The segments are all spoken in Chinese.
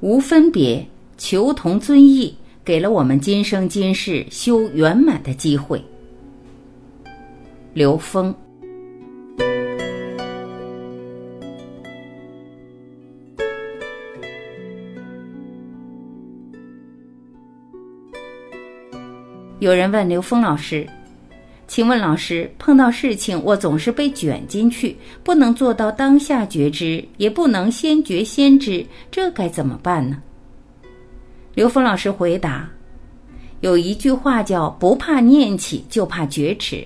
无分别，求同尊异，给了我们今生今世修圆满的机会。刘峰。有人问刘峰老师：“请问老师，碰到事情我总是被卷进去，不能做到当下觉知，也不能先觉先知，这该怎么办呢？”刘峰老师回答：“有一句话叫‘不怕念起，就怕觉迟’。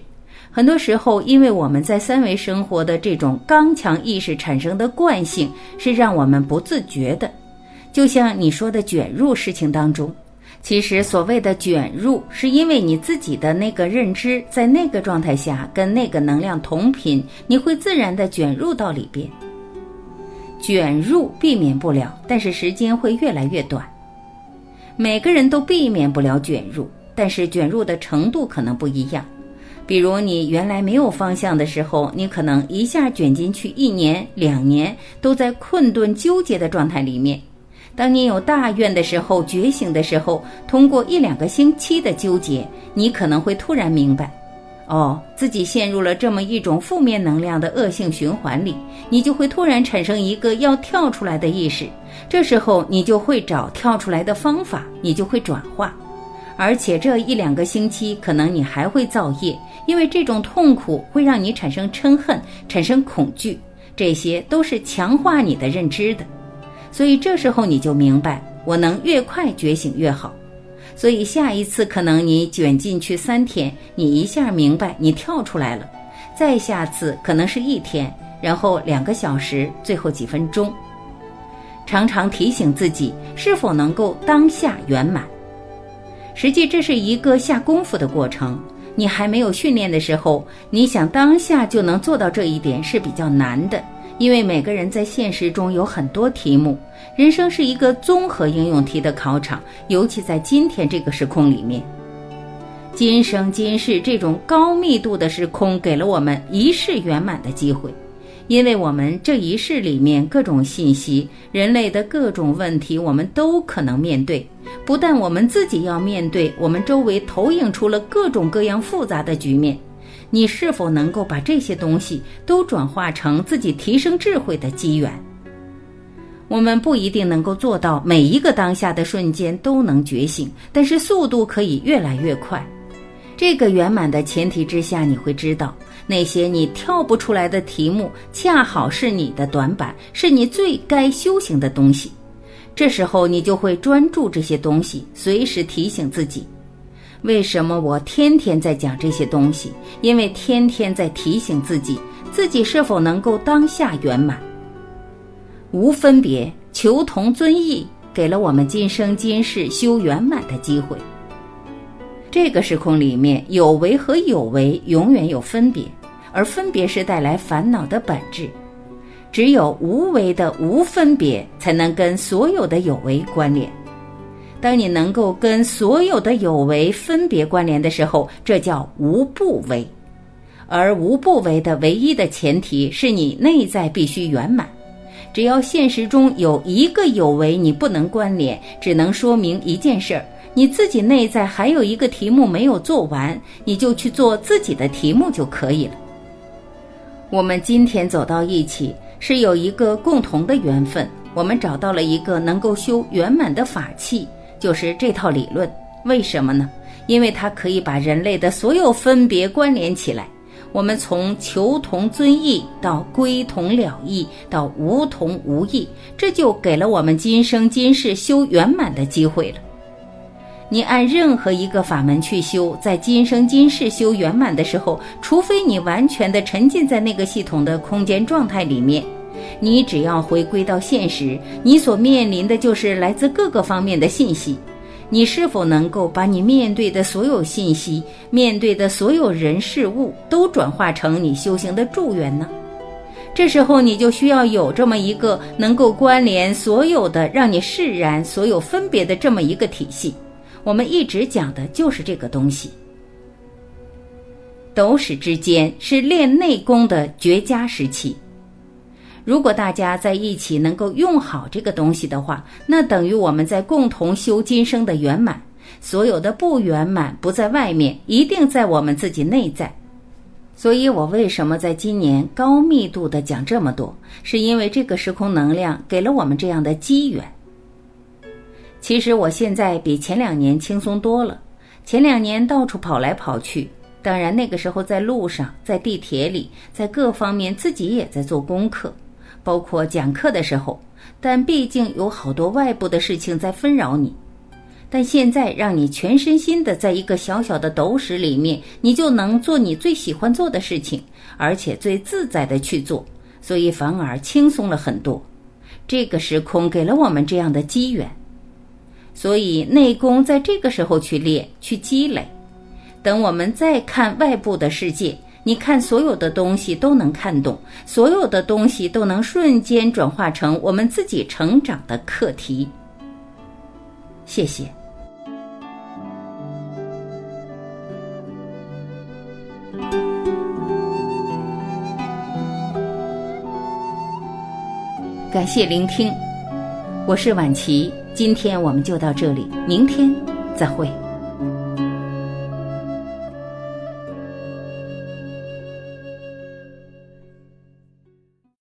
很多时候，因为我们在三维生活的这种刚强意识产生的惯性，是让我们不自觉的，就像你说的卷入事情当中。”其实，所谓的卷入，是因为你自己的那个认知在那个状态下跟那个能量同频，你会自然的卷入到里边。卷入避免不了，但是时间会越来越短。每个人都避免不了卷入，但是卷入的程度可能不一样。比如你原来没有方向的时候，你可能一下卷进去一年、两年，都在困顿纠结的状态里面。当你有大愿的时候，觉醒的时候，通过一两个星期的纠结，你可能会突然明白，哦，自己陷入了这么一种负面能量的恶性循环里，你就会突然产生一个要跳出来的意识。这时候你就会找跳出来的方法，你就会转化。而且这一两个星期，可能你还会造业，因为这种痛苦会让你产生嗔恨、产生恐惧，这些都是强化你的认知的。所以这时候你就明白，我能越快觉醒越好。所以下一次可能你卷进去三天，你一下明白，你跳出来了。再下次可能是一天，然后两个小时，最后几分钟。常常提醒自己是否能够当下圆满。实际这是一个下功夫的过程。你还没有训练的时候，你想当下就能做到这一点是比较难的。因为每个人在现实中有很多题目，人生是一个综合应用题的考场，尤其在今天这个时空里面，今生今世这种高密度的时空给了我们一世圆满的机会，因为我们这一世里面各种信息、人类的各种问题，我们都可能面对。不但我们自己要面对，我们周围投影出了各种各样复杂的局面。你是否能够把这些东西都转化成自己提升智慧的机缘？我们不一定能够做到每一个当下的瞬间都能觉醒，但是速度可以越来越快。这个圆满的前提之下，你会知道那些你跳不出来的题目，恰好是你的短板，是你最该修行的东西。这时候你就会专注这些东西，随时提醒自己。为什么我天天在讲这些东西？因为天天在提醒自己，自己是否能够当下圆满，无分别，求同尊异，给了我们今生今世修圆满的机会。这个时空里面，有为和有为永远有分别，而分别是带来烦恼的本质。只有无为的无分别，才能跟所有的有为关联。当你能够跟所有的有为分别关联的时候，这叫无不为。而无不为的唯一的前提是你内在必须圆满。只要现实中有一个有为你不能关联，只能说明一件事儿：你自己内在还有一个题目没有做完，你就去做自己的题目就可以了。我们今天走到一起，是有一个共同的缘分，我们找到了一个能够修圆满的法器。就是这套理论，为什么呢？因为它可以把人类的所有分别关联起来。我们从求同尊异到归同了异，到无同无异，这就给了我们今生今世修圆满的机会了。你按任何一个法门去修，在今生今世修圆满的时候，除非你完全的沉浸在那个系统的空间状态里面。你只要回归到现实，你所面临的就是来自各个方面的信息。你是否能够把你面对的所有信息、面对的所有人事物都转化成你修行的助缘呢？这时候你就需要有这么一个能够关联所有的、让你释然所有分别的这么一个体系。我们一直讲的就是这个东西。斗史之间是练内功的绝佳时期。如果大家在一起能够用好这个东西的话，那等于我们在共同修今生的圆满。所有的不圆满不在外面，一定在我们自己内在。所以我为什么在今年高密度的讲这么多，是因为这个时空能量给了我们这样的机缘。其实我现在比前两年轻松多了。前两年到处跑来跑去，当然那个时候在路上、在地铁里、在各方面自己也在做功课，包括讲课的时候。但毕竟有好多外部的事情在纷扰你。但现在让你全身心的在一个小小的斗室里面，你就能做你最喜欢做的事情，而且最自在的去做，所以反而轻松了很多。这个时空给了我们这样的机缘。所以内功在这个时候去练、去积累，等我们再看外部的世界，你看所有的东西都能看懂，所有的东西都能瞬间转化成我们自己成长的课题。谢谢。感谢聆听，我是婉琪。今天我们就到这里，明天再会。